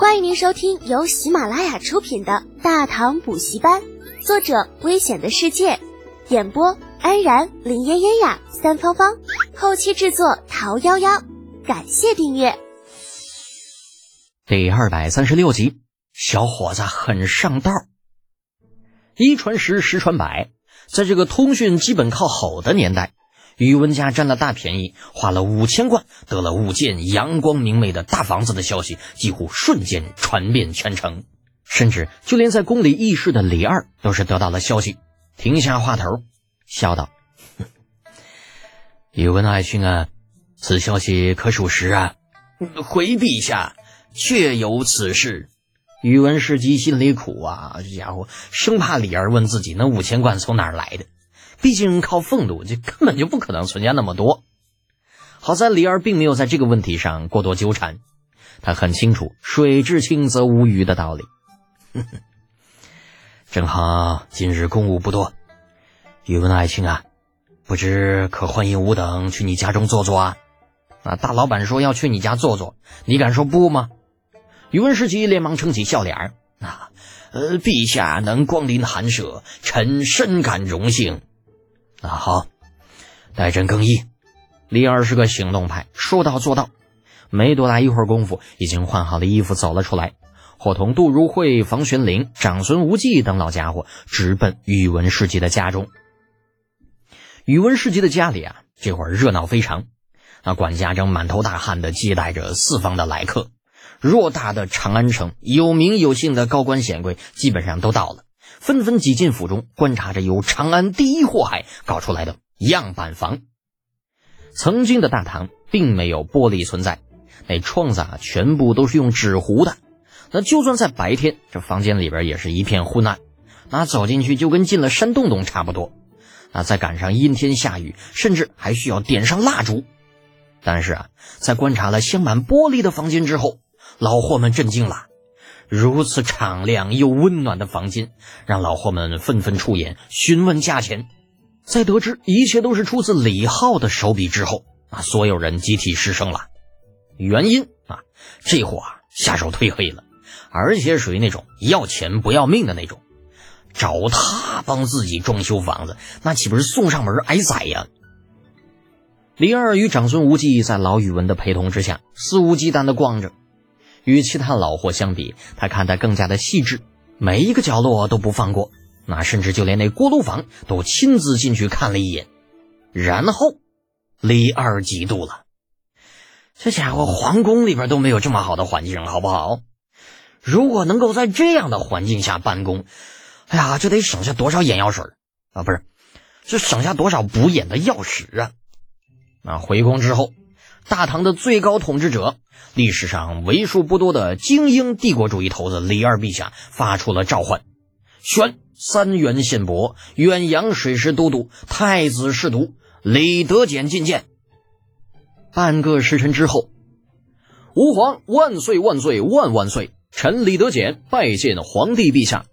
欢迎您收听由喜马拉雅出品的《大唐补习班》，作者：危险的世界，演播：安然、林嫣嫣呀、三芳芳，后期制作：桃夭夭。感谢订阅。第二百三十六集，小伙子很上道。一传十，十传百，在这个通讯基本靠吼的年代。宇文家占了大便宜，花了五千贯得了五间阳光明媚的大房子的消息，几乎瞬间传遍全城，甚至就连在宫里议事的李二都是得到了消息，停下话头，笑道：“宇文爱卿啊，此消息可属实啊？”回陛下，确有此事。宇文士基心里苦啊，这家伙生怕李二问自己那五千贯从哪儿来的。毕竟靠俸禄，就根本就不可能存下那么多。好在李二并没有在这个问题上过多纠缠，他很清楚“水至清则无鱼”的道理。正好今日公务不多，宇文爱卿啊，不知可欢迎吾等去你家中坐坐啊？啊，大老板说要去你家坐坐，你敢说不吗？宇文世基连忙撑起笑脸啊，呃，陛下能光临寒舍，臣深感荣幸。那好，待朕更衣。李二是个行动派，说到做到。没多大一会儿功夫，已经换好了衣服走了出来，伙同杜如晦、房玄龄、长孙无忌等老家伙直奔宇文世基的家中。宇文世基的家里啊，这会儿热闹非常。那管家正满头大汗的接待着四方的来客。偌大的长安城，有名有姓的高官显贵基本上都到了。纷纷挤进府中，观察着由长安第一祸害搞出来的样板房。曾经的大堂并没有玻璃存在，那窗子啊全部都是用纸糊的。那就算在白天，这房间里边也是一片昏暗，那走进去就跟进了山洞洞差不多。那再赶上阴天下雨，甚至还需要点上蜡烛。但是啊，在观察了镶满玻璃的房间之后，老货们震惊了。如此敞亮又温暖的房间，让老货们纷纷出言询问价钱。在得知一切都是出自李浩的手笔之后，啊，所有人集体失声了。原因啊，这货啊下手忒黑了，而且属于那种要钱不要命的那种。找他帮自己装修房子，那岂不是送上门挨宰呀？李二与长孙无忌在老宇文的陪同之下，肆无忌惮地逛着。与其他老货相比，他看得更加的细致，每一个角落都不放过。那甚至就连那锅炉房都亲自进去看了一眼。然后，李二嫉妒了。这家伙皇宫里边都没有这么好的环境，好不好？如果能够在这样的环境下办公，哎呀，这得省下多少眼药水啊！不是，这省下多少补眼的药石啊！啊，回宫之后。大唐的最高统治者，历史上为数不多的精英帝国主义头子李二陛下发出了召唤，宣三原县伯、远洋水师都督、太子侍读李德俭觐见。半个时辰之后，吾皇万岁万岁万万岁！臣李德俭拜见皇帝陛下。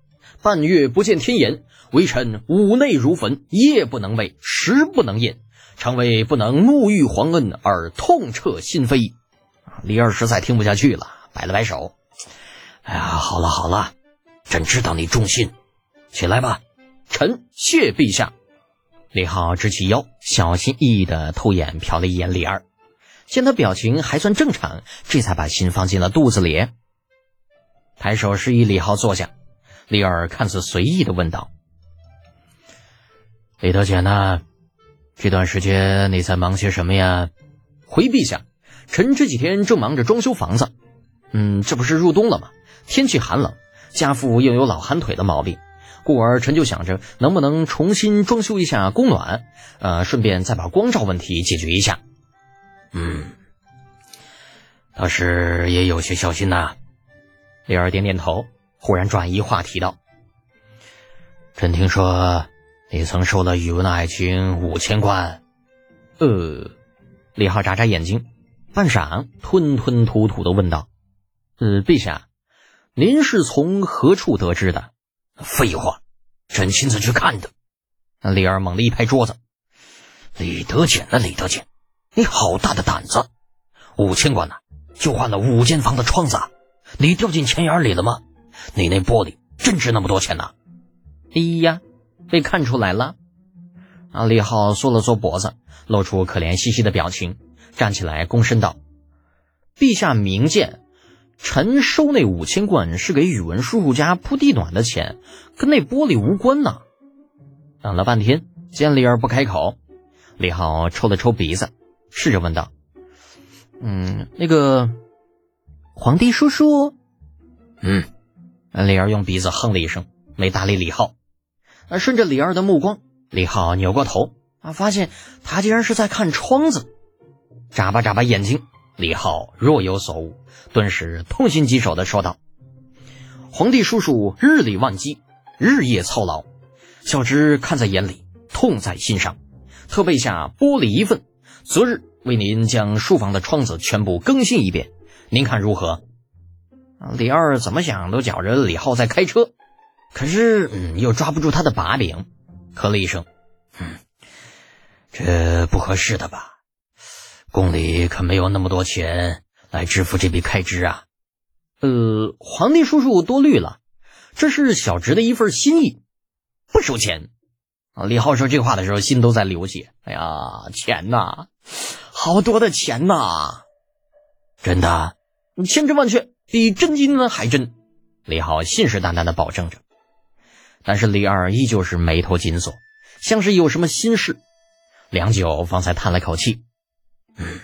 半月不见天颜，微臣五内如焚，夜不能寐，食不能咽。常为不能沐浴皇恩而痛彻心扉，李二实在听不下去了，摆了摆手：“哎呀，好了好了，朕知道你忠心，起来吧。”臣谢陛下。李浩直起腰，小心翼翼的偷眼瞟了一眼李二，见他表情还算正常，这才把心放进了肚子里，抬手示意李浩坐下。李二看似随意的问道：“李德简呢？”这段时间你在忙些什么呀？回陛下，臣这几天正忙着装修房子。嗯，这不是入冬了吗？天气寒冷，家父又有老寒腿的毛病，故而臣就想着能不能重新装修一下供暖，呃，顺便再把光照问题解决一下。嗯，倒是也有些小心呐。李儿点点头，忽然转移话题道：“臣听说。”你曾收了宇文爱卿五千贯，呃，李浩眨眨眼睛，半晌吞吞吐吐的问道：“呃，陛下，您是从何处得知的？”废话，朕亲自去看的。李二猛地一拍桌子：“李德俭啊，李德俭，你好大的胆子！五千贯呢，就换了五间房的窗子，你掉进钱眼里了吗？你那玻璃真值那么多钱呐？哎呀，被看出来了。啊！李浩缩了缩脖子，露出可怜兮兮的表情，站起来躬身道：“陛下明鉴，臣收那五千贯是给宇文叔叔家铺地暖的钱，跟那玻璃无关呢。”等了半天，见李儿不开口，李浩抽了抽鼻子，试着问道：“嗯，那个皇帝叔叔？”嗯，李儿用鼻子哼了一声，没搭理李浩。顺着李二的目光。李浩扭过头啊，发现他竟然是在看窗子，眨巴眨巴眼睛。李浩若有所悟，顿时痛心疾首的说道：“皇帝叔叔日理万机，日夜操劳，小侄看在眼里，痛在心上，特备下玻璃一份，择日为您将书房的窗子全部更新一遍，您看如何？”李二怎么想都觉着李浩在开车，可是嗯，又抓不住他的把柄。咳了一声，嗯，这不合适的吧？宫里可没有那么多钱来支付这笔开支啊。呃，皇帝叔叔多虑了，这是小侄的一份心意，不收钱。啊，李浩说这话的时候心都在流血。哎呀，钱呐，好多的钱呐！真的，千真万确，比真金呢还真。李浩信誓旦旦的保证着。但是李二依旧是眉头紧锁，像是有什么心事。良久，方才叹了口气：“嗯，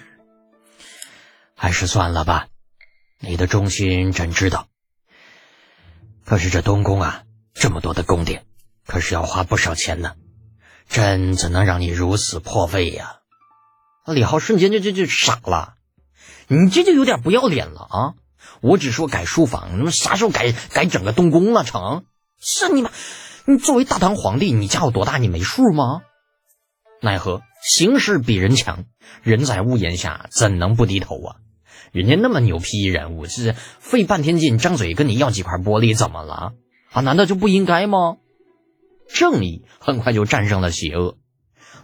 还是算了吧。你的忠心朕知道，可是这东宫啊，这么多的宫殿，可是要花不少钱呢。朕怎能让你如此破费呀？”李浩瞬间就就就傻了：“你这就有点不要脸了啊！我只说改书房，那么啥时候改改整个东宫了？成？”是你妈！你作为大唐皇帝，你家有多大？你没数吗？奈何形势比人强，人在屋檐下，怎能不低头啊？人家那么牛批人物，是费半天劲，张嘴跟你要几块玻璃，怎么了？啊？难道就不应该吗？正义很快就战胜了邪恶。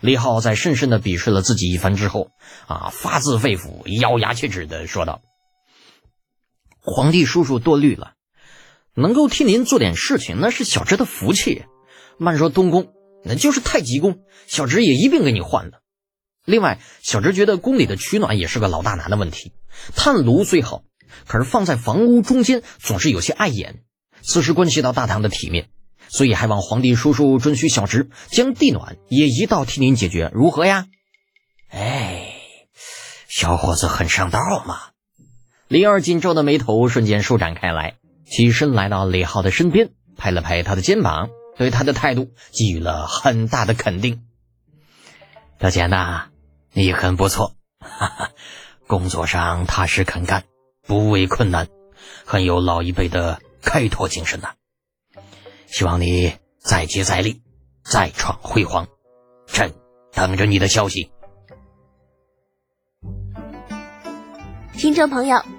李浩在深深的鄙视了自己一番之后，啊，发自肺腑、咬牙切齿的说道：“皇帝叔叔多虑了。”能够替您做点事情，那是小侄的福气。慢说东宫，那就是太极宫，小侄也一并给你换了。另外，小侄觉得宫里的取暖也是个老大难的问题。炭炉虽好，可是放在房屋中间总是有些碍眼，此事关系到大唐的体面，所以还望皇帝叔叔准许小侄将地暖也一道替您解决，如何呀？哎，小伙子很上道嘛。李二紧皱的眉头瞬间舒展开来。起身来到李浩的身边，拍了拍他的肩膀，对他的态度给予了很大的肯定。小简呐，你很不错，哈哈，工作上踏实肯干，不畏困难，很有老一辈的开拓精神呐。希望你再接再厉，再创辉煌。朕等着你的消息。听众朋友。